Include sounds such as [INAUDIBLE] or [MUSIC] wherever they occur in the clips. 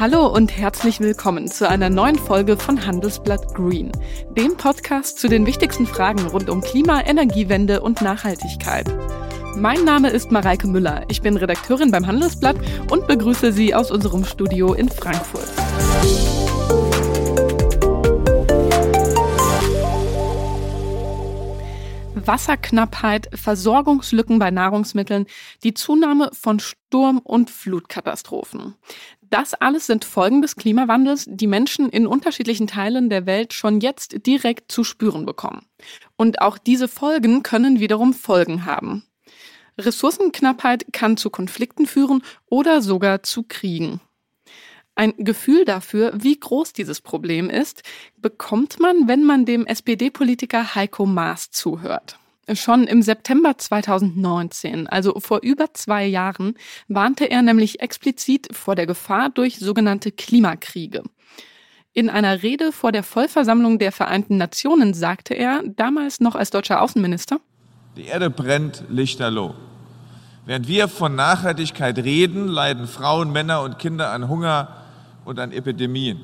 Hallo und herzlich willkommen zu einer neuen Folge von Handelsblatt Green, dem Podcast zu den wichtigsten Fragen rund um Klima, Energiewende und Nachhaltigkeit. Mein Name ist Mareike Müller. Ich bin Redakteurin beim Handelsblatt und begrüße Sie aus unserem Studio in Frankfurt. Wasserknappheit, Versorgungslücken bei Nahrungsmitteln, die Zunahme von Sturm- und Flutkatastrophen. Das alles sind Folgen des Klimawandels, die Menschen in unterschiedlichen Teilen der Welt schon jetzt direkt zu spüren bekommen. Und auch diese Folgen können wiederum Folgen haben. Ressourcenknappheit kann zu Konflikten führen oder sogar zu Kriegen. Ein Gefühl dafür, wie groß dieses Problem ist, bekommt man, wenn man dem SPD-Politiker Heiko Maas zuhört. Schon im September 2019, also vor über zwei Jahren, warnte er nämlich explizit vor der Gefahr durch sogenannte Klimakriege. In einer Rede vor der Vollversammlung der Vereinten Nationen sagte er, damals noch als deutscher Außenminister, Die Erde brennt lichterloh. Während wir von Nachhaltigkeit reden, leiden Frauen, Männer und Kinder an Hunger, und an Epidemien.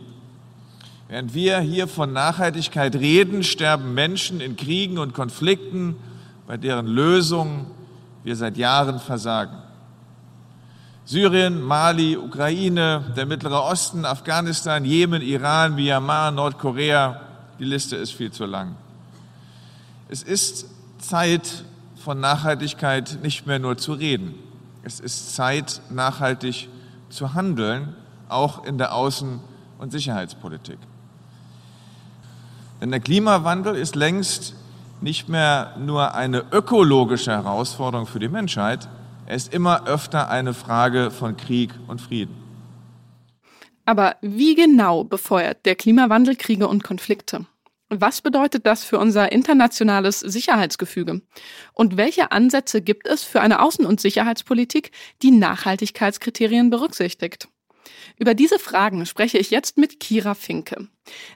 Während wir hier von Nachhaltigkeit reden, sterben Menschen in Kriegen und Konflikten, bei deren Lösung wir seit Jahren versagen. Syrien, Mali, Ukraine, der Mittlere Osten, Afghanistan, Jemen, Iran, Myanmar, Nordkorea, die Liste ist viel zu lang. Es ist Zeit, von Nachhaltigkeit nicht mehr nur zu reden. Es ist Zeit, nachhaltig zu handeln auch in der Außen- und Sicherheitspolitik. Denn der Klimawandel ist längst nicht mehr nur eine ökologische Herausforderung für die Menschheit, er ist immer öfter eine Frage von Krieg und Frieden. Aber wie genau befeuert der Klimawandel Kriege und Konflikte? Was bedeutet das für unser internationales Sicherheitsgefüge? Und welche Ansätze gibt es für eine Außen- und Sicherheitspolitik, die Nachhaltigkeitskriterien berücksichtigt? Über diese Fragen spreche ich jetzt mit Kira Finke.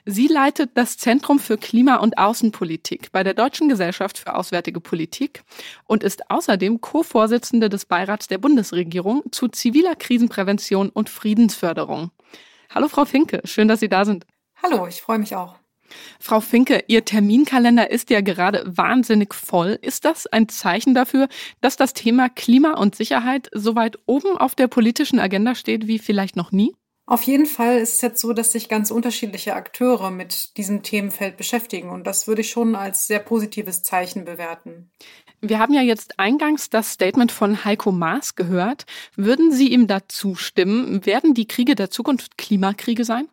Sie leitet das Zentrum für Klima- und Außenpolitik bei der Deutschen Gesellschaft für Auswärtige Politik und ist außerdem Co-Vorsitzende des Beirats der Bundesregierung zu ziviler Krisenprävention und Friedensförderung. Hallo Frau Finke, schön, dass Sie da sind. Hallo, ich freue mich auch. Frau Finke, Ihr Terminkalender ist ja gerade wahnsinnig voll. Ist das ein Zeichen dafür, dass das Thema Klima und Sicherheit so weit oben auf der politischen Agenda steht wie vielleicht noch nie? Auf jeden Fall ist es jetzt so, dass sich ganz unterschiedliche Akteure mit diesem Themenfeld beschäftigen. Und das würde ich schon als sehr positives Zeichen bewerten. Wir haben ja jetzt eingangs das Statement von Heiko Maas gehört. Würden Sie ihm da zustimmen? Werden die Kriege der Zukunft Klimakriege sein?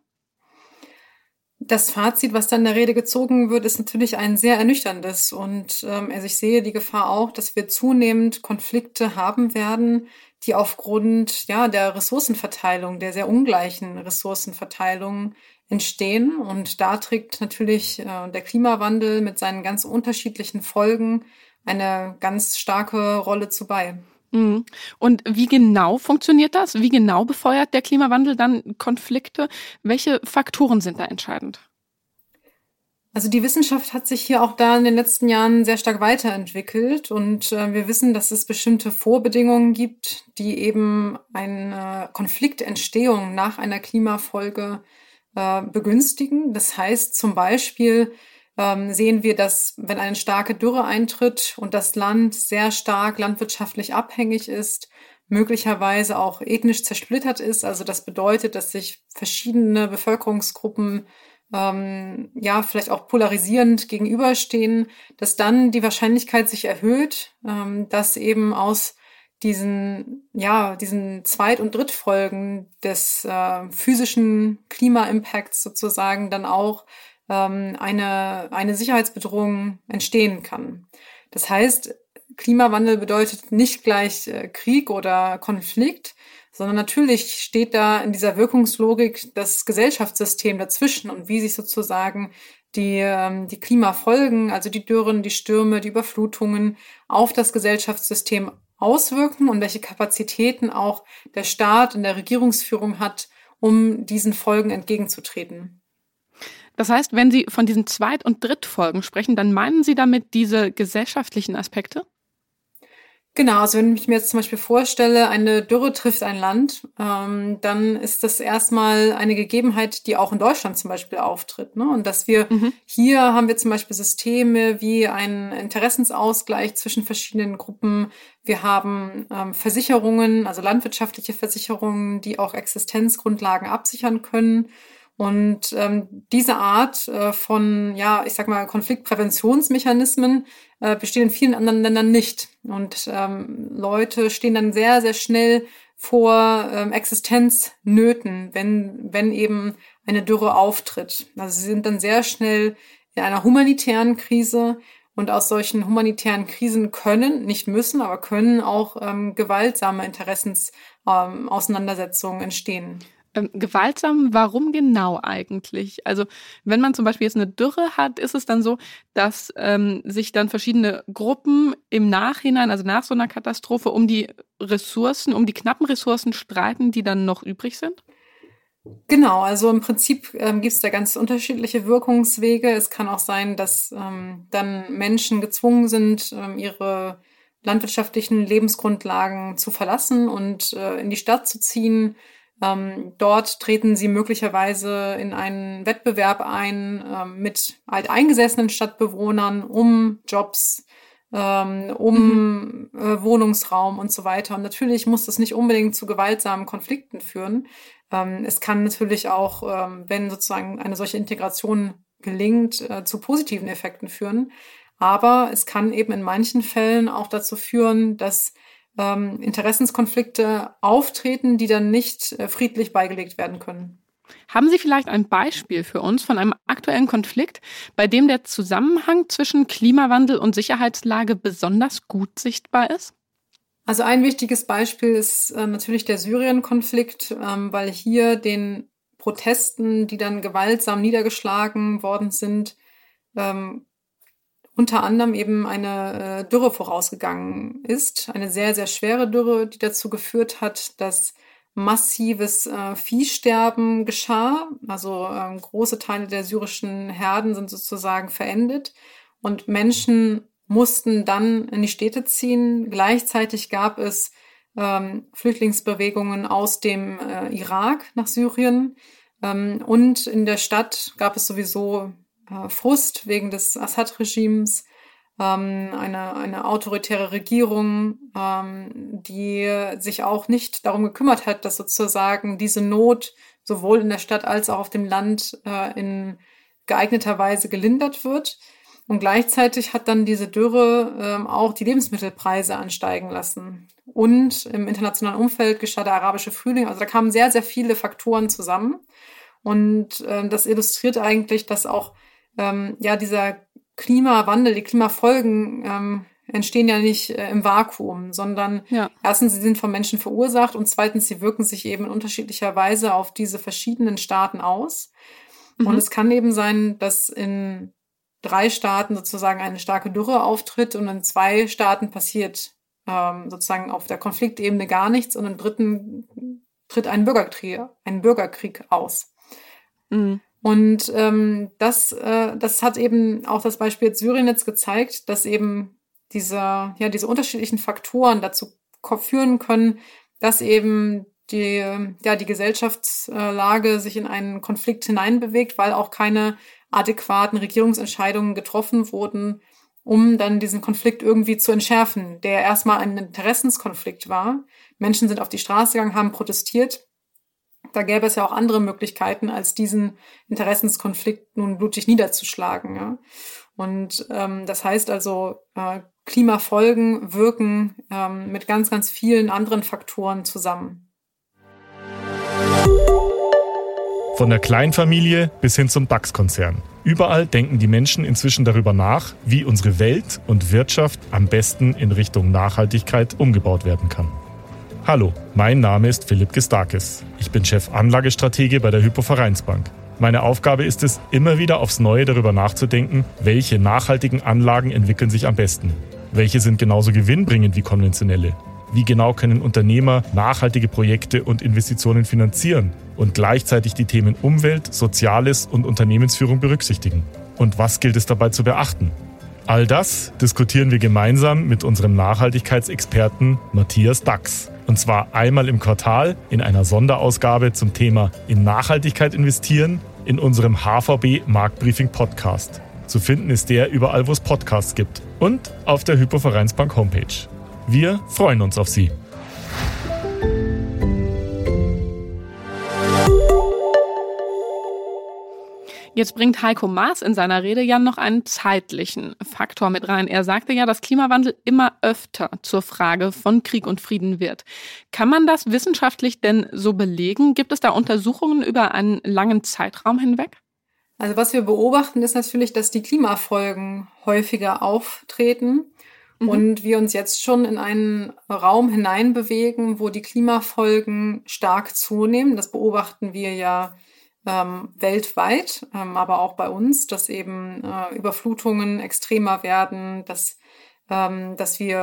Das Fazit, was dann in der Rede gezogen wird, ist natürlich ein sehr ernüchterndes. Und ähm, also ich sehe die Gefahr auch, dass wir zunehmend Konflikte haben werden, die aufgrund ja, der Ressourcenverteilung, der sehr ungleichen Ressourcenverteilung entstehen. Und da trägt natürlich äh, der Klimawandel mit seinen ganz unterschiedlichen Folgen eine ganz starke Rolle zu bei. Mhm. Und wie genau funktioniert das? Wie genau befeuert der Klimawandel dann Konflikte? Welche Faktoren sind da entscheidend? Also die Wissenschaft hat sich hier auch da in den letzten Jahren sehr stark weiterentwickelt und äh, wir wissen, dass es bestimmte Vorbedingungen gibt, die eben eine Konfliktentstehung nach einer Klimafolge äh, begünstigen. Das heißt zum Beispiel, ähm, sehen wir, dass wenn eine starke Dürre eintritt und das Land sehr stark landwirtschaftlich abhängig ist, möglicherweise auch ethnisch zersplittert ist. Also das bedeutet, dass sich verschiedene Bevölkerungsgruppen ähm, ja vielleicht auch polarisierend gegenüberstehen, dass dann die Wahrscheinlichkeit sich erhöht, ähm, dass eben aus diesen ja diesen Zweit- und Drittfolgen des äh, physischen Klima-Impacts sozusagen dann auch ähm, eine, eine Sicherheitsbedrohung entstehen kann. Das heißt, Klimawandel bedeutet nicht gleich äh, Krieg oder Konflikt, sondern natürlich steht da in dieser Wirkungslogik das Gesellschaftssystem dazwischen und wie sich sozusagen die, ähm, die Klimafolgen, also die Dürren, die Stürme, die Überflutungen auf das Gesellschaftssystem auswirken und welche Kapazitäten auch der Staat und der Regierungsführung hat, um diesen Folgen entgegenzutreten. Das heißt, wenn Sie von diesen Zweit- und Drittfolgen sprechen, dann meinen Sie damit diese gesellschaftlichen Aspekte? Genau, also wenn ich mir jetzt zum Beispiel vorstelle, eine Dürre trifft ein Land, ähm, dann ist das erstmal eine Gegebenheit, die auch in Deutschland zum Beispiel auftritt. Ne? Und dass wir mhm. hier haben wir zum Beispiel Systeme wie einen Interessensausgleich zwischen verschiedenen Gruppen. Wir haben ähm, Versicherungen, also landwirtschaftliche Versicherungen, die auch Existenzgrundlagen absichern können. Und ähm, diese Art äh, von, ja, ich sag mal, Konfliktpräventionsmechanismen äh, bestehen in vielen anderen Ländern nicht. Und ähm, Leute stehen dann sehr, sehr schnell vor ähm, Existenznöten, wenn, wenn eben eine Dürre auftritt. Also sie sind dann sehr schnell in einer humanitären Krise. Und aus solchen humanitären Krisen können, nicht müssen, aber können auch ähm, gewaltsame Interessensauseinandersetzungen ähm, entstehen. Ähm, gewaltsam, warum genau eigentlich? Also wenn man zum Beispiel jetzt eine Dürre hat, ist es dann so, dass ähm, sich dann verschiedene Gruppen im Nachhinein, also nach so einer Katastrophe, um die Ressourcen, um die knappen Ressourcen streiten, die dann noch übrig sind? Genau, also im Prinzip ähm, gibt es da ganz unterschiedliche Wirkungswege. Es kann auch sein, dass ähm, dann Menschen gezwungen sind, ähm, ihre landwirtschaftlichen Lebensgrundlagen zu verlassen und äh, in die Stadt zu ziehen ähm, dort treten sie möglicherweise in einen Wettbewerb ein ähm, mit alteingesessenen Stadtbewohnern um Jobs, ähm, um mhm. äh, Wohnungsraum und so weiter. Und natürlich muss das nicht unbedingt zu gewaltsamen Konflikten führen. Ähm, es kann natürlich auch, ähm, wenn sozusagen eine solche Integration gelingt, äh, zu positiven Effekten führen. Aber es kann eben in manchen Fällen auch dazu führen, dass ähm, Interessenskonflikte auftreten, die dann nicht äh, friedlich beigelegt werden können. Haben Sie vielleicht ein Beispiel für uns von einem aktuellen Konflikt, bei dem der Zusammenhang zwischen Klimawandel und Sicherheitslage besonders gut sichtbar ist? Also ein wichtiges Beispiel ist äh, natürlich der Syrien-Konflikt, ähm, weil hier den Protesten, die dann gewaltsam niedergeschlagen worden sind, ähm, unter anderem eben eine äh, Dürre vorausgegangen ist, eine sehr, sehr schwere Dürre, die dazu geführt hat, dass massives äh, Viehsterben geschah. Also äh, große Teile der syrischen Herden sind sozusagen verendet und Menschen mussten dann in die Städte ziehen. Gleichzeitig gab es ähm, Flüchtlingsbewegungen aus dem äh, Irak nach Syrien. Ähm, und in der Stadt gab es sowieso äh, Frust wegen des Assad-Regimes, ähm, eine, eine autoritäre Regierung, ähm, die sich auch nicht darum gekümmert hat, dass sozusagen diese Not sowohl in der Stadt als auch auf dem Land äh, in geeigneter Weise gelindert wird. Und gleichzeitig hat dann diese Dürre ähm, auch die Lebensmittelpreise ansteigen lassen. Und im internationalen Umfeld geschah der arabische Frühling. Also da kamen sehr, sehr viele Faktoren zusammen. Und äh, das illustriert eigentlich, dass auch ähm, ja, dieser Klimawandel, die Klimafolgen ähm, entstehen ja nicht äh, im Vakuum, sondern ja. erstens, sie sind von Menschen verursacht und zweitens, sie wirken sich eben in unterschiedlicher Weise auf diese verschiedenen Staaten aus. Mhm. Und es kann eben sein, dass in drei Staaten sozusagen eine starke Dürre auftritt und in zwei Staaten passiert ähm, sozusagen auf der Konfliktebene gar nichts und im dritten tritt ein Bürgerkrieg, ein Bürgerkrieg aus. Mhm. Und ähm, das, äh, das hat eben auch das Beispiel Syrien jetzt gezeigt, dass eben diese, ja, diese unterschiedlichen Faktoren dazu führen können, dass eben die, ja, die Gesellschaftslage sich in einen Konflikt hineinbewegt, weil auch keine adäquaten Regierungsentscheidungen getroffen wurden, um dann diesen Konflikt irgendwie zu entschärfen, der erstmal ein Interessenskonflikt war. Menschen sind auf die Straße gegangen, haben protestiert da gäbe es ja auch andere Möglichkeiten, als diesen Interessenskonflikt nun blutig niederzuschlagen. Ja? Und ähm, das heißt also, äh, Klimafolgen wirken ähm, mit ganz, ganz vielen anderen Faktoren zusammen. Von der Kleinfamilie bis hin zum DAX-Konzern. Überall denken die Menschen inzwischen darüber nach, wie unsere Welt und Wirtschaft am besten in Richtung Nachhaltigkeit umgebaut werden kann. Hallo, mein Name ist Philipp Gestakis. Ich bin Chef Anlagestratege bei der Hypo Vereinsbank. Meine Aufgabe ist es, immer wieder aufs Neue darüber nachzudenken, welche nachhaltigen Anlagen entwickeln sich am besten. Welche sind genauso gewinnbringend wie konventionelle? Wie genau können Unternehmer nachhaltige Projekte und Investitionen finanzieren und gleichzeitig die Themen Umwelt, Soziales und Unternehmensführung berücksichtigen? Und was gilt es dabei zu beachten? All das diskutieren wir gemeinsam mit unserem Nachhaltigkeitsexperten Matthias Dax. Und zwar einmal im Quartal in einer Sonderausgabe zum Thema in Nachhaltigkeit investieren in unserem HVB Marktbriefing Podcast. Zu finden ist der überall, wo es Podcasts gibt und auf der Hypovereinsbank Homepage. Wir freuen uns auf Sie. Jetzt bringt Heiko Maas in seiner Rede ja noch einen zeitlichen Faktor mit rein. Er sagte ja, dass Klimawandel immer öfter zur Frage von Krieg und Frieden wird. Kann man das wissenschaftlich denn so belegen? Gibt es da Untersuchungen über einen langen Zeitraum hinweg? Also was wir beobachten, ist natürlich, dass die Klimafolgen häufiger auftreten mhm. und wir uns jetzt schon in einen Raum hineinbewegen, wo die Klimafolgen stark zunehmen. Das beobachten wir ja ähm, weltweit, ähm, aber auch bei uns, dass eben äh, Überflutungen extremer werden, dass, ähm, dass wir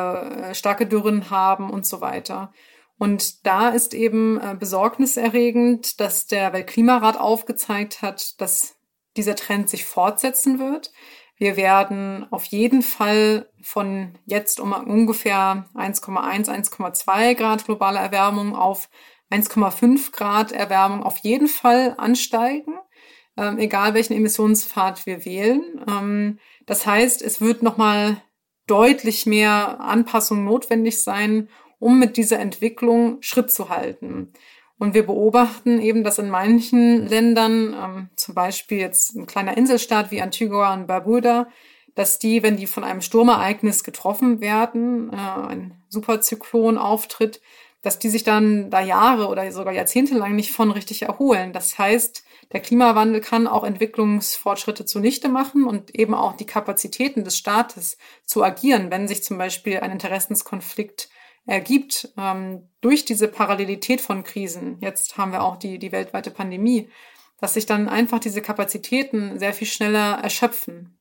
äh, starke Dürren haben und so weiter. Und da ist eben äh, besorgniserregend, dass der Weltklimarat aufgezeigt hat, dass dieser Trend sich fortsetzen wird. Wir werden auf jeden Fall von jetzt um ungefähr 1,1, 1,2 Grad globale Erwärmung auf 1,5 Grad Erwärmung auf jeden Fall ansteigen, ähm, egal welchen Emissionspfad wir wählen. Ähm, das heißt, es wird nochmal deutlich mehr Anpassung notwendig sein, um mit dieser Entwicklung Schritt zu halten. Und wir beobachten eben, dass in manchen Ländern, ähm, zum Beispiel jetzt ein kleiner Inselstaat wie Antigua und Barbuda, dass die, wenn die von einem Sturmereignis getroffen werden, äh, ein Superzyklon auftritt, dass die sich dann da Jahre oder sogar Jahrzehnte lang nicht von richtig erholen. Das heißt, der Klimawandel kann auch Entwicklungsfortschritte zunichte machen und eben auch die Kapazitäten des Staates zu agieren, wenn sich zum Beispiel ein Interessenskonflikt ergibt ähm, durch diese Parallelität von Krisen. Jetzt haben wir auch die, die weltweite Pandemie, dass sich dann einfach diese Kapazitäten sehr viel schneller erschöpfen.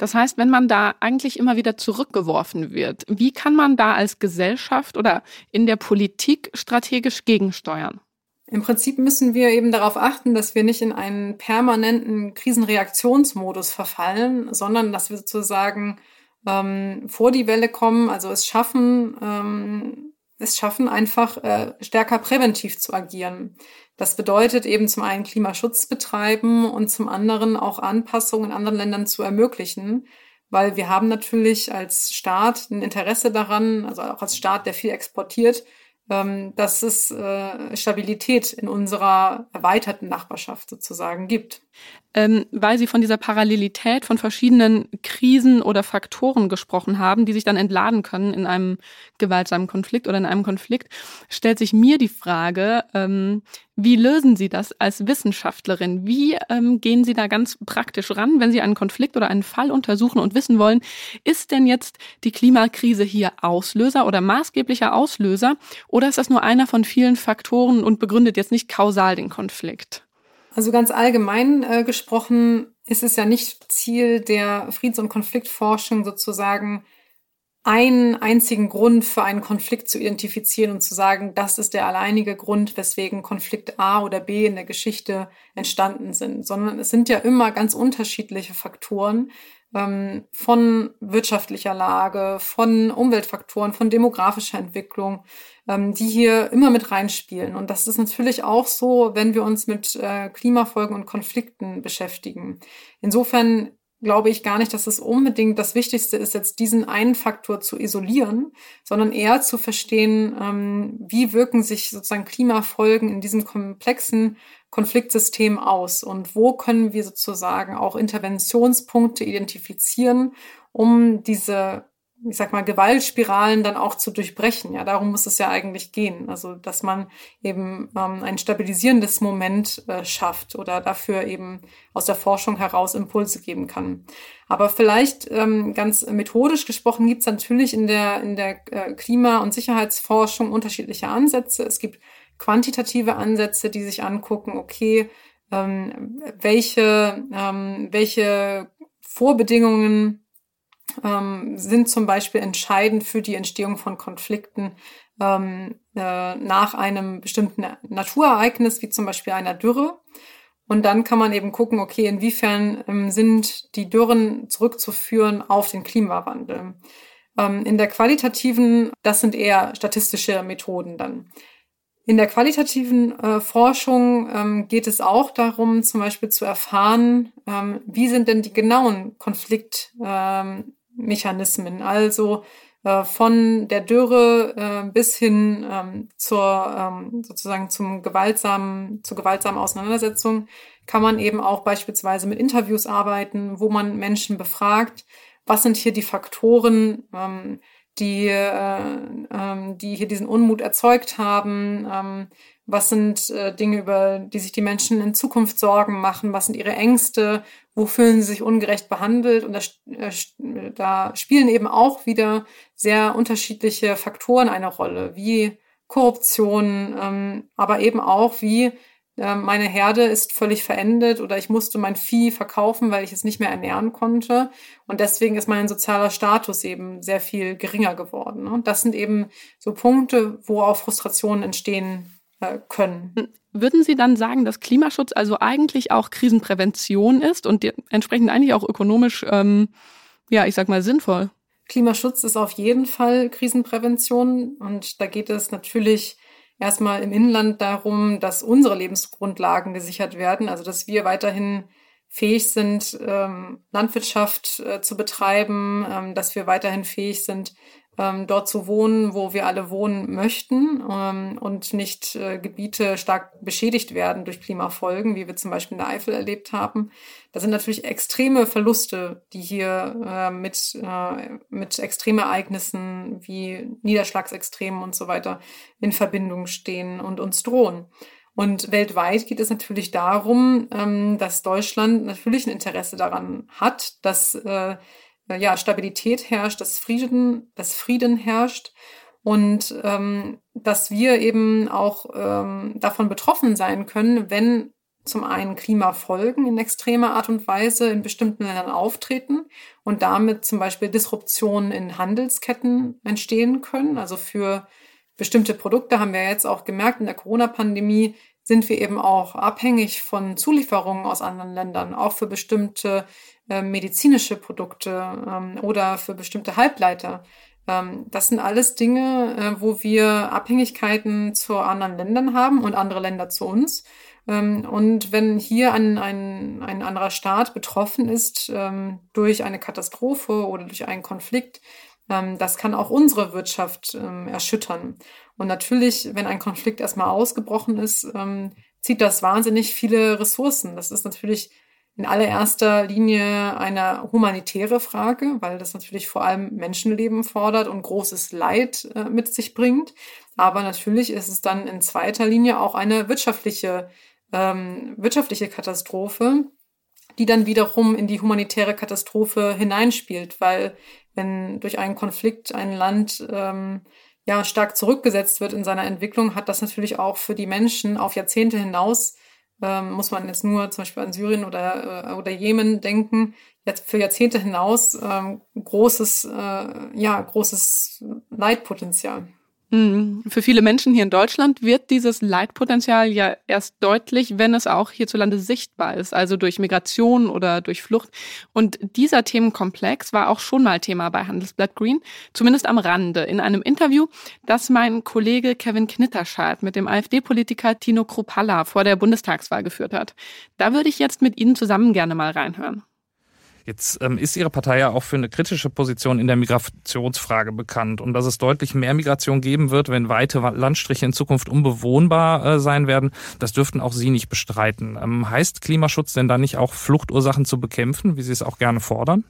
Das heißt, wenn man da eigentlich immer wieder zurückgeworfen wird, wie kann man da als Gesellschaft oder in der Politik strategisch gegensteuern? Im Prinzip müssen wir eben darauf achten, dass wir nicht in einen permanenten Krisenreaktionsmodus verfallen, sondern dass wir sozusagen ähm, vor die Welle kommen, also es schaffen, ähm, es schaffen einfach äh, stärker präventiv zu agieren. Das bedeutet eben zum einen Klimaschutz betreiben und zum anderen auch Anpassungen in anderen Ländern zu ermöglichen, weil wir haben natürlich als Staat ein Interesse daran, also auch als Staat, der viel exportiert, ähm, dass es äh, Stabilität in unserer erweiterten Nachbarschaft sozusagen gibt. Ähm, weil Sie von dieser Parallelität von verschiedenen Krisen oder Faktoren gesprochen haben, die sich dann entladen können in einem gewaltsamen Konflikt oder in einem Konflikt, stellt sich mir die Frage, ähm, wie lösen Sie das als Wissenschaftlerin? Wie ähm, gehen Sie da ganz praktisch ran, wenn Sie einen Konflikt oder einen Fall untersuchen und wissen wollen, ist denn jetzt die Klimakrise hier Auslöser oder maßgeblicher Auslöser oder ist das nur einer von vielen Faktoren und begründet jetzt nicht kausal den Konflikt? Also ganz allgemein äh, gesprochen ist es ja nicht Ziel der Friedens- und Konfliktforschung sozusagen einen einzigen Grund für einen Konflikt zu identifizieren und zu sagen, das ist der alleinige Grund, weswegen Konflikt A oder B in der Geschichte entstanden sind, sondern es sind ja immer ganz unterschiedliche Faktoren ähm, von wirtschaftlicher Lage, von Umweltfaktoren, von demografischer Entwicklung, ähm, die hier immer mit reinspielen. Und das ist natürlich auch so, wenn wir uns mit äh, Klimafolgen und Konflikten beschäftigen. Insofern glaube ich gar nicht, dass es unbedingt das Wichtigste ist, jetzt diesen einen Faktor zu isolieren, sondern eher zu verstehen, ähm, wie wirken sich sozusagen Klimafolgen in diesem komplexen Konfliktsystem aus und wo können wir sozusagen auch Interventionspunkte identifizieren, um diese ich sag mal, Gewaltspiralen dann auch zu durchbrechen. Ja, darum muss es ja eigentlich gehen. Also, dass man eben ähm, ein stabilisierendes Moment äh, schafft oder dafür eben aus der Forschung heraus Impulse geben kann. Aber vielleicht ähm, ganz methodisch gesprochen gibt es natürlich in der, in der äh, Klima- und Sicherheitsforschung unterschiedliche Ansätze. Es gibt quantitative Ansätze, die sich angucken, okay, ähm, welche, ähm, welche Vorbedingungen ähm, sind zum Beispiel entscheidend für die Entstehung von Konflikten ähm, äh, nach einem bestimmten Naturereignis, wie zum Beispiel einer Dürre. Und dann kann man eben gucken, okay, inwiefern ähm, sind die Dürren zurückzuführen auf den Klimawandel. Ähm, in der qualitativen, das sind eher statistische Methoden dann. In der qualitativen äh, Forschung ähm, geht es auch darum, zum Beispiel zu erfahren, ähm, wie sind denn die genauen Konfliktmechanismen. Ähm, also äh, von der Dürre äh, bis hin ähm, zur ähm, sozusagen zum gewaltsamen, zur gewaltsamen Auseinandersetzung kann man eben auch beispielsweise mit Interviews arbeiten, wo man Menschen befragt, was sind hier die Faktoren, ähm, die, äh, ähm, die hier diesen Unmut erzeugt haben, ähm, was sind äh, Dinge, über die sich die Menschen in Zukunft Sorgen machen, was sind ihre Ängste, wo fühlen sie sich ungerecht behandelt? Und da, äh, da spielen eben auch wieder sehr unterschiedliche Faktoren eine Rolle, wie Korruption, ähm, aber eben auch wie meine Herde ist völlig verendet oder ich musste mein Vieh verkaufen, weil ich es nicht mehr ernähren konnte. Und deswegen ist mein sozialer Status eben sehr viel geringer geworden. Und das sind eben so Punkte, wo auch Frustrationen entstehen äh, können. Würden Sie dann sagen, dass Klimaschutz also eigentlich auch Krisenprävention ist und entsprechend eigentlich auch ökonomisch, ähm, ja, ich sag mal, sinnvoll? Klimaschutz ist auf jeden Fall Krisenprävention und da geht es natürlich erstmal im Inland darum, dass unsere Lebensgrundlagen gesichert werden, also dass wir weiterhin fähig sind, ähm, Landwirtschaft äh, zu betreiben, ähm, dass wir weiterhin fähig sind, ähm, dort zu wohnen, wo wir alle wohnen möchten ähm, und nicht äh, Gebiete stark beschädigt werden durch Klimafolgen, wie wir zum Beispiel in der Eifel erlebt haben. Da sind natürlich extreme Verluste, die hier äh, mit, äh, mit Extremereignissen wie Niederschlagsextremen und so weiter in Verbindung stehen und uns drohen. Und weltweit geht es natürlich darum, ähm, dass Deutschland natürlich ein Interesse daran hat, dass äh, ja, Stabilität herrscht, dass Frieden, dass Frieden herrscht und ähm, dass wir eben auch ähm, davon betroffen sein können, wenn zum einen Klimafolgen in extremer Art und Weise in bestimmten Ländern auftreten und damit zum Beispiel Disruptionen in Handelsketten entstehen können. Also für bestimmte Produkte haben wir jetzt auch gemerkt, in der Corona-Pandemie sind wir eben auch abhängig von Zulieferungen aus anderen Ländern, auch für bestimmte äh, medizinische Produkte ähm, oder für bestimmte Halbleiter. Ähm, das sind alles Dinge, äh, wo wir Abhängigkeiten zu anderen Ländern haben und andere Länder zu uns. Ähm, und wenn hier ein, ein, ein anderer Staat betroffen ist ähm, durch eine Katastrophe oder durch einen Konflikt, ähm, das kann auch unsere Wirtschaft ähm, erschüttern. Und natürlich, wenn ein Konflikt erstmal ausgebrochen ist, zieht das wahnsinnig viele Ressourcen. Das ist natürlich in allererster Linie eine humanitäre Frage, weil das natürlich vor allem Menschenleben fordert und großes Leid äh, mit sich bringt. Aber natürlich ist es dann in zweiter Linie auch eine wirtschaftliche, ähm, wirtschaftliche Katastrophe, die dann wiederum in die humanitäre Katastrophe hineinspielt, weil wenn durch einen Konflikt ein Land ähm, ja stark zurückgesetzt wird in seiner Entwicklung, hat das natürlich auch für die Menschen auf Jahrzehnte hinaus ähm, muss man jetzt nur zum Beispiel an Syrien oder, äh, oder Jemen denken, jetzt für Jahrzehnte hinaus ähm, großes, äh, ja, großes Leitpotenzial. Mhm. Für viele Menschen hier in Deutschland wird dieses Leitpotenzial ja erst deutlich, wenn es auch hierzulande sichtbar ist, also durch Migration oder durch Flucht. Und dieser Themenkomplex war auch schon mal Thema bei Handelsblatt Green, zumindest am Rande, in einem Interview, das mein Kollege Kevin Knitterschad mit dem AfD-Politiker Tino Kruppalla vor der Bundestagswahl geführt hat. Da würde ich jetzt mit Ihnen zusammen gerne mal reinhören. Jetzt ähm, ist Ihre Partei ja auch für eine kritische Position in der Migrationsfrage bekannt und dass es deutlich mehr Migration geben wird, wenn weite Landstriche in Zukunft unbewohnbar äh, sein werden. Das dürften auch Sie nicht bestreiten. Ähm, heißt Klimaschutz denn da nicht auch Fluchtursachen zu bekämpfen, wie Sie es auch gerne fordern?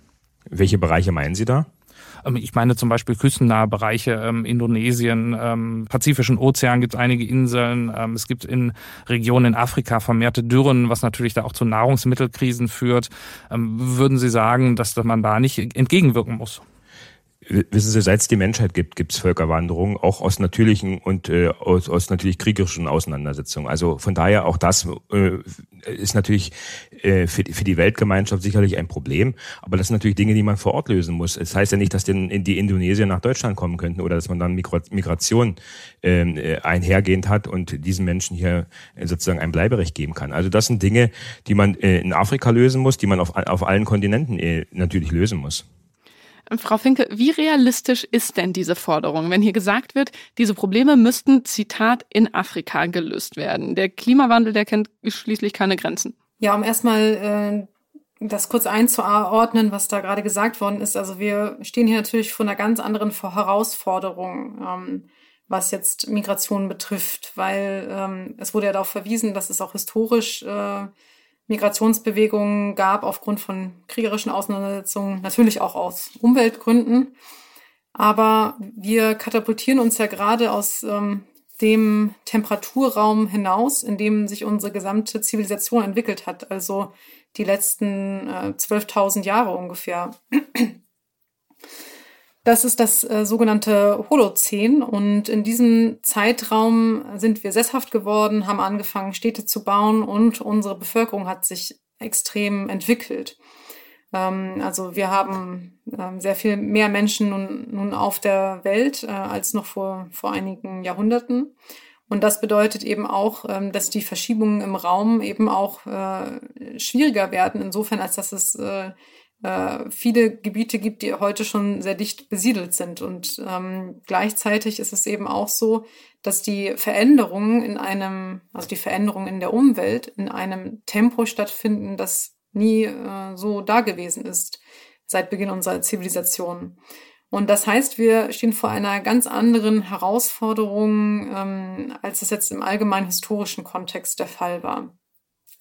Welche Bereiche meinen Sie da? Ähm, ich meine zum Beispiel küstennahe Bereiche, ähm, Indonesien, ähm, Pazifischen Ozean gibt es einige Inseln. Es gibt in Regionen in Afrika vermehrte Dürren, was natürlich da auch zu Nahrungsmittelkrisen führt. Würden Sie sagen, dass man da nicht entgegenwirken muss? Wissen Sie, seit es die Menschheit gibt, gibt es Völkerwanderung, auch aus natürlichen und äh, aus, aus natürlich kriegerischen Auseinandersetzungen. Also von daher auch das äh, ist natürlich äh, für, die, für die Weltgemeinschaft sicherlich ein Problem. Aber das sind natürlich Dinge, die man vor Ort lösen muss. Es das heißt ja nicht, dass denn die Indonesier nach Deutschland kommen könnten oder dass man dann Migration ähm, äh, einhergehend hat und diesen Menschen hier äh, sozusagen ein Bleiberecht geben kann. Also das sind Dinge, die man äh, in Afrika lösen muss, die man auf, auf allen Kontinenten äh, natürlich lösen muss. Frau Finke, wie realistisch ist denn diese Forderung, wenn hier gesagt wird, diese Probleme müssten, Zitat, in Afrika gelöst werden? Der Klimawandel, der kennt schließlich keine Grenzen. Ja, um erstmal äh, das kurz einzuordnen, was da gerade gesagt worden ist. Also wir stehen hier natürlich vor einer ganz anderen Herausforderung, ähm, was jetzt Migration betrifft, weil ähm, es wurde ja darauf verwiesen, dass es auch historisch äh, Migrationsbewegungen gab aufgrund von kriegerischen Auseinandersetzungen, natürlich auch aus Umweltgründen. Aber wir katapultieren uns ja gerade aus ähm, dem Temperaturraum hinaus, in dem sich unsere gesamte Zivilisation entwickelt hat, also die letzten äh, 12.000 Jahre ungefähr. Das ist das äh, sogenannte Holozän und in diesem Zeitraum sind wir sesshaft geworden, haben angefangen, Städte zu bauen und unsere Bevölkerung hat sich extrem entwickelt. Ähm, also wir haben ähm, sehr viel mehr Menschen nun, nun auf der Welt äh, als noch vor, vor einigen Jahrhunderten. Und das bedeutet eben auch, ähm, dass die Verschiebungen im Raum eben auch äh, schwieriger werden, insofern als dass es äh, viele Gebiete gibt, die heute schon sehr dicht besiedelt sind. Und ähm, gleichzeitig ist es eben auch so, dass die Veränderungen in einem, also die Veränderungen in der Umwelt in einem Tempo stattfinden, das nie äh, so da gewesen ist seit Beginn unserer Zivilisation. Und das heißt, wir stehen vor einer ganz anderen Herausforderung, ähm, als es jetzt im allgemeinen historischen Kontext der Fall war.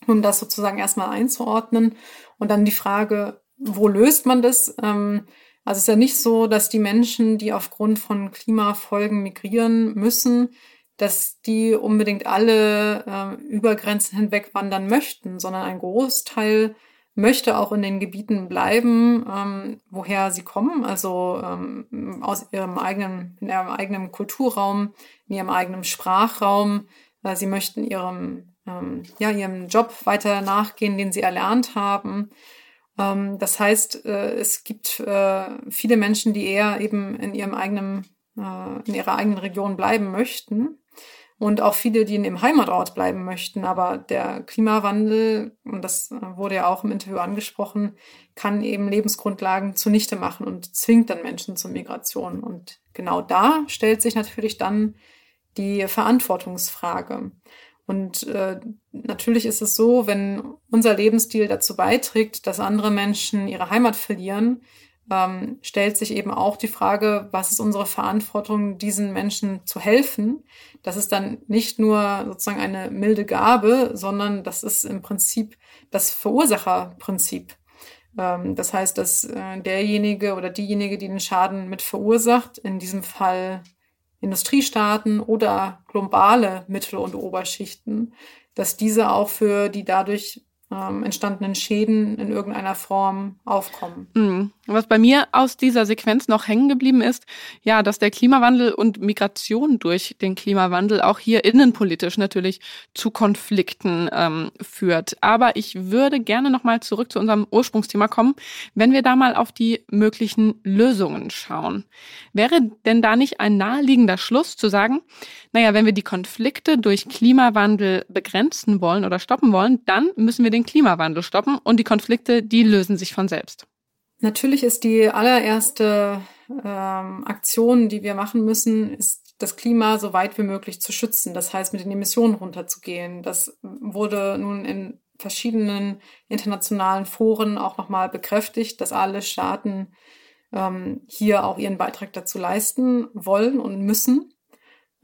Um das sozusagen erstmal einzuordnen und dann die Frage, wo löst man das? Ähm, also es ist ja nicht so, dass die Menschen, die aufgrund von Klimafolgen migrieren müssen, dass die unbedingt alle äh, über Grenzen hinweg wandern möchten, sondern ein Großteil möchte auch in den Gebieten bleiben, ähm, woher sie kommen, also ähm, aus ihrem eigenen, in ihrem eigenen Kulturraum, in ihrem eigenen Sprachraum. Äh, sie möchten ihrem, ähm, ja, ihrem Job weiter nachgehen, den sie erlernt haben. Ähm, das heißt, äh, es gibt äh, viele Menschen, die eher eben in ihrem eigenen, äh, in ihrer eigenen Region bleiben möchten. Und auch viele, die in ihrem Heimatort bleiben möchten. Aber der Klimawandel, und das wurde ja auch im Interview angesprochen, kann eben Lebensgrundlagen zunichte machen und zwingt dann Menschen zur Migration. Und genau da stellt sich natürlich dann die Verantwortungsfrage. Und äh, natürlich ist es so, wenn unser Lebensstil dazu beiträgt, dass andere Menschen ihre Heimat verlieren, ähm, stellt sich eben auch die Frage, was ist unsere Verantwortung, diesen Menschen zu helfen? Das ist dann nicht nur sozusagen eine milde Gabe, sondern das ist im Prinzip das Verursacherprinzip. Ähm, das heißt, dass äh, derjenige oder diejenige, die den Schaden mit verursacht, in diesem Fall Industriestaaten oder globale Mittel- und Oberschichten, dass diese auch für die dadurch ähm, entstandenen Schäden in irgendeiner Form aufkommen. Mhm. Was bei mir aus dieser Sequenz noch hängen geblieben ist, ja, dass der Klimawandel und Migration durch den Klimawandel auch hier innenpolitisch natürlich zu Konflikten ähm, führt. Aber ich würde gerne nochmal zurück zu unserem Ursprungsthema kommen, wenn wir da mal auf die möglichen Lösungen schauen. Wäre denn da nicht ein naheliegender Schluss zu sagen, naja, wenn wir die Konflikte durch Klimawandel begrenzen wollen oder stoppen wollen, dann müssen wir den Klimawandel stoppen und die Konflikte, die lösen sich von selbst. Natürlich ist die allererste ähm, Aktion, die wir machen müssen, ist das Klima so weit wie möglich zu schützen. Das heißt, mit den Emissionen runterzugehen. Das wurde nun in verschiedenen internationalen Foren auch nochmal bekräftigt, dass alle Staaten ähm, hier auch ihren Beitrag dazu leisten wollen und müssen.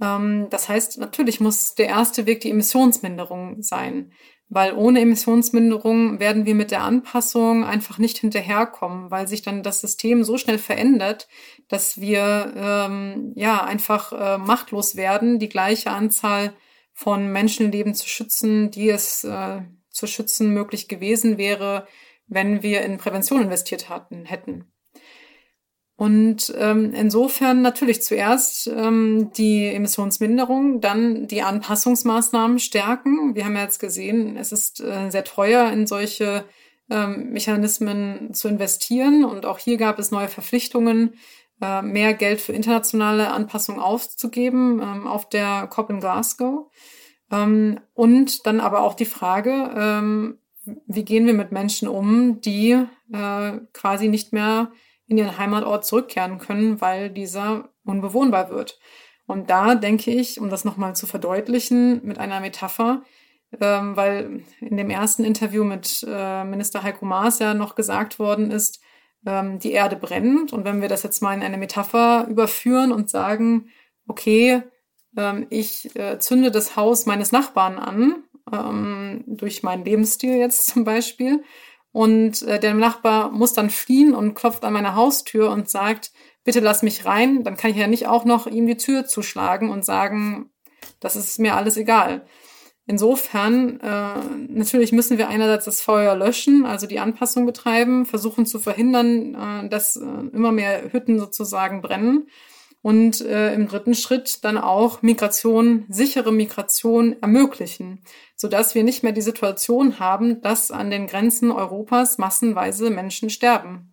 Ähm, das heißt, natürlich muss der erste Weg die Emissionsminderung sein, weil ohne Emissionsminderung werden wir mit der Anpassung einfach nicht hinterherkommen, weil sich dann das System so schnell verändert, dass wir ähm, ja einfach äh, machtlos werden, die gleiche Anzahl von Menschenleben zu schützen, die es äh, zu schützen möglich gewesen wäre, wenn wir in Prävention investiert hatten, hätten. Und ähm, insofern natürlich zuerst ähm, die Emissionsminderung, dann die Anpassungsmaßnahmen stärken. Wir haben ja jetzt gesehen, es ist äh, sehr teuer, in solche ähm, Mechanismen zu investieren. Und auch hier gab es neue Verpflichtungen, äh, mehr Geld für internationale Anpassung aufzugeben ähm, auf der COP in Glasgow. Ähm, und dann aber auch die Frage, ähm, wie gehen wir mit Menschen um, die äh, quasi nicht mehr in ihren Heimatort zurückkehren können, weil dieser unbewohnbar wird. Und da denke ich, um das nochmal zu verdeutlichen mit einer Metapher, ähm, weil in dem ersten Interview mit äh, Minister Heiko Maas ja noch gesagt worden ist, ähm, die Erde brennt. Und wenn wir das jetzt mal in eine Metapher überführen und sagen, okay, ähm, ich äh, zünde das Haus meines Nachbarn an, ähm, durch meinen Lebensstil jetzt zum Beispiel, und äh, der Nachbar muss dann fliehen und klopft an meine Haustür und sagt, bitte lass mich rein. Dann kann ich ja nicht auch noch ihm die Tür zuschlagen und sagen, das ist mir alles egal. Insofern, äh, natürlich müssen wir einerseits das Feuer löschen, also die Anpassung betreiben, versuchen zu verhindern, äh, dass äh, immer mehr Hütten sozusagen brennen und äh, im dritten Schritt dann auch Migration, sichere Migration ermöglichen, sodass wir nicht mehr die Situation haben, dass an den Grenzen Europas massenweise Menschen sterben.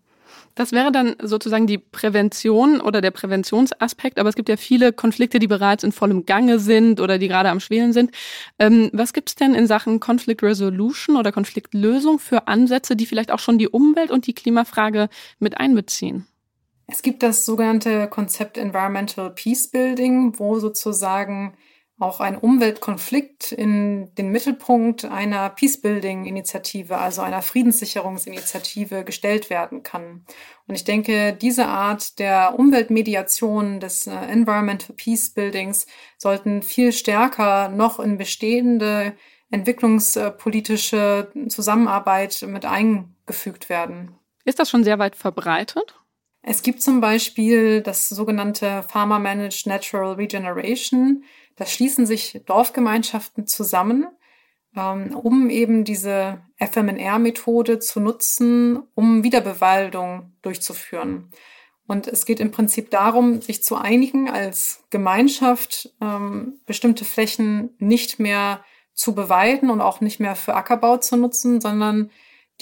Das wäre dann sozusagen die Prävention oder der Präventionsaspekt, aber es gibt ja viele Konflikte, die bereits in vollem Gange sind oder die gerade am Schwelen sind. Ähm, was gibt es denn in Sachen Conflict Resolution oder Konfliktlösung für Ansätze, die vielleicht auch schon die Umwelt und die Klimafrage mit einbeziehen? Es gibt das sogenannte Konzept Environmental Peace Building, wo sozusagen auch ein Umweltkonflikt in den Mittelpunkt einer Peacebuilding-Initiative, also einer Friedenssicherungsinitiative gestellt werden kann. Und ich denke, diese Art der Umweltmediation des äh, Environmental Peacebuildings sollten viel stärker noch in bestehende entwicklungspolitische Zusammenarbeit mit eingefügt werden. Ist das schon sehr weit verbreitet? Es gibt zum Beispiel das sogenannte Farmer Managed Natural Regeneration. Da schließen sich Dorfgemeinschaften zusammen, ähm, um eben diese FMNR-Methode zu nutzen, um Wiederbewaldung durchzuführen. Und es geht im Prinzip darum, sich zu einigen als Gemeinschaft, ähm, bestimmte Flächen nicht mehr zu beweiden und auch nicht mehr für Ackerbau zu nutzen, sondern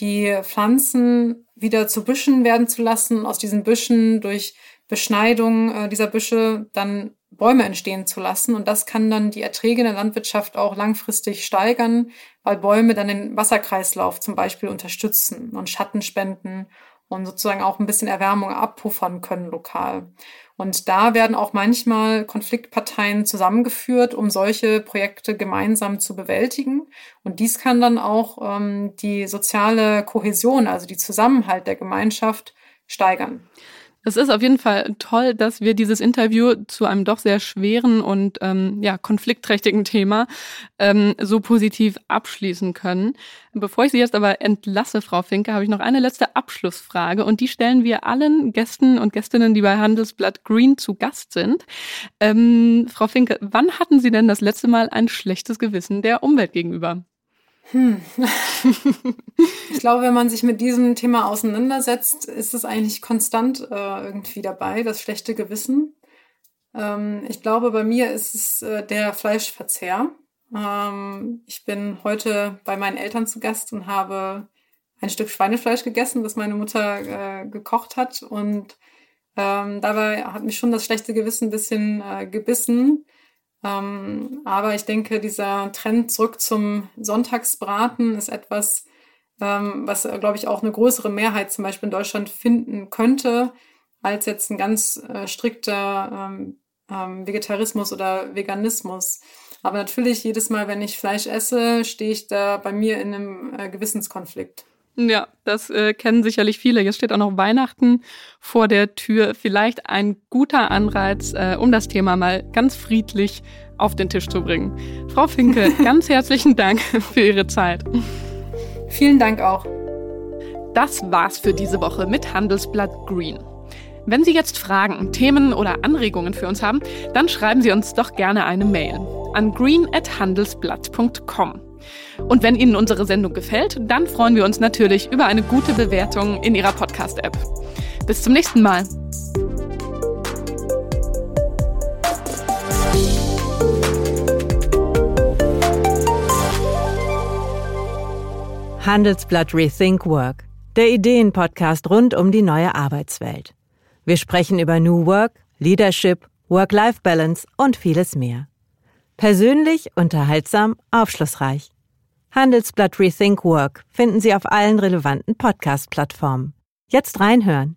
die Pflanzen wieder zu Büschen werden zu lassen, aus diesen Büschen durch Beschneidung äh, dieser Büsche dann Bäume entstehen zu lassen. Und das kann dann die Erträge in der Landwirtschaft auch langfristig steigern, weil Bäume dann den Wasserkreislauf zum Beispiel unterstützen und Schatten spenden und sozusagen auch ein bisschen Erwärmung abpuffern können lokal. Und da werden auch manchmal Konfliktparteien zusammengeführt, um solche Projekte gemeinsam zu bewältigen. Und dies kann dann auch ähm, die soziale Kohäsion, also die Zusammenhalt der Gemeinschaft steigern. Es ist auf jeden Fall toll, dass wir dieses Interview zu einem doch sehr schweren und ähm, ja, konfliktträchtigen Thema ähm, so positiv abschließen können. Bevor ich Sie jetzt aber entlasse, Frau Finke, habe ich noch eine letzte Abschlussfrage und die stellen wir allen Gästen und Gästinnen, die bei Handelsblatt Green zu Gast sind. Ähm, Frau Finke, wann hatten Sie denn das letzte Mal ein schlechtes Gewissen der Umwelt gegenüber? Hm. [LAUGHS] ich glaube, wenn man sich mit diesem Thema auseinandersetzt, ist es eigentlich konstant äh, irgendwie dabei, das schlechte Gewissen. Ähm, ich glaube, bei mir ist es äh, der Fleischverzehr. Ähm, ich bin heute bei meinen Eltern zu Gast und habe ein Stück Schweinefleisch gegessen, das meine Mutter äh, gekocht hat. Und ähm, dabei hat mich schon das schlechte Gewissen ein bisschen äh, gebissen ähm, aber ich denke, dieser Trend zurück zum Sonntagsbraten ist etwas, ähm, was, äh, glaube ich, auch eine größere Mehrheit zum Beispiel in Deutschland finden könnte, als jetzt ein ganz äh, strikter ähm, ähm Vegetarismus oder Veganismus. Aber natürlich, jedes Mal, wenn ich Fleisch esse, stehe ich da bei mir in einem äh, Gewissenskonflikt. Ja, das äh, kennen sicherlich viele. Jetzt steht auch noch Weihnachten vor der Tür. Vielleicht ein guter Anreiz, äh, um das Thema mal ganz friedlich auf den Tisch zu bringen. Frau Finke, [LAUGHS] ganz herzlichen Dank für Ihre Zeit. Vielen Dank auch. Das war's für diese Woche mit Handelsblatt Green. Wenn Sie jetzt Fragen, Themen oder Anregungen für uns haben, dann schreiben Sie uns doch gerne eine Mail an green@handelsblatt.com. Und wenn Ihnen unsere Sendung gefällt, dann freuen wir uns natürlich über eine gute Bewertung in Ihrer Podcast-App. Bis zum nächsten Mal. Handelsblatt Rethink Work, der Ideenpodcast rund um die neue Arbeitswelt. Wir sprechen über New Work, Leadership, Work-Life-Balance und vieles mehr. Persönlich, unterhaltsam, aufschlussreich. Handelsblatt Rethink Work finden Sie auf allen relevanten Podcast-Plattformen. Jetzt reinhören.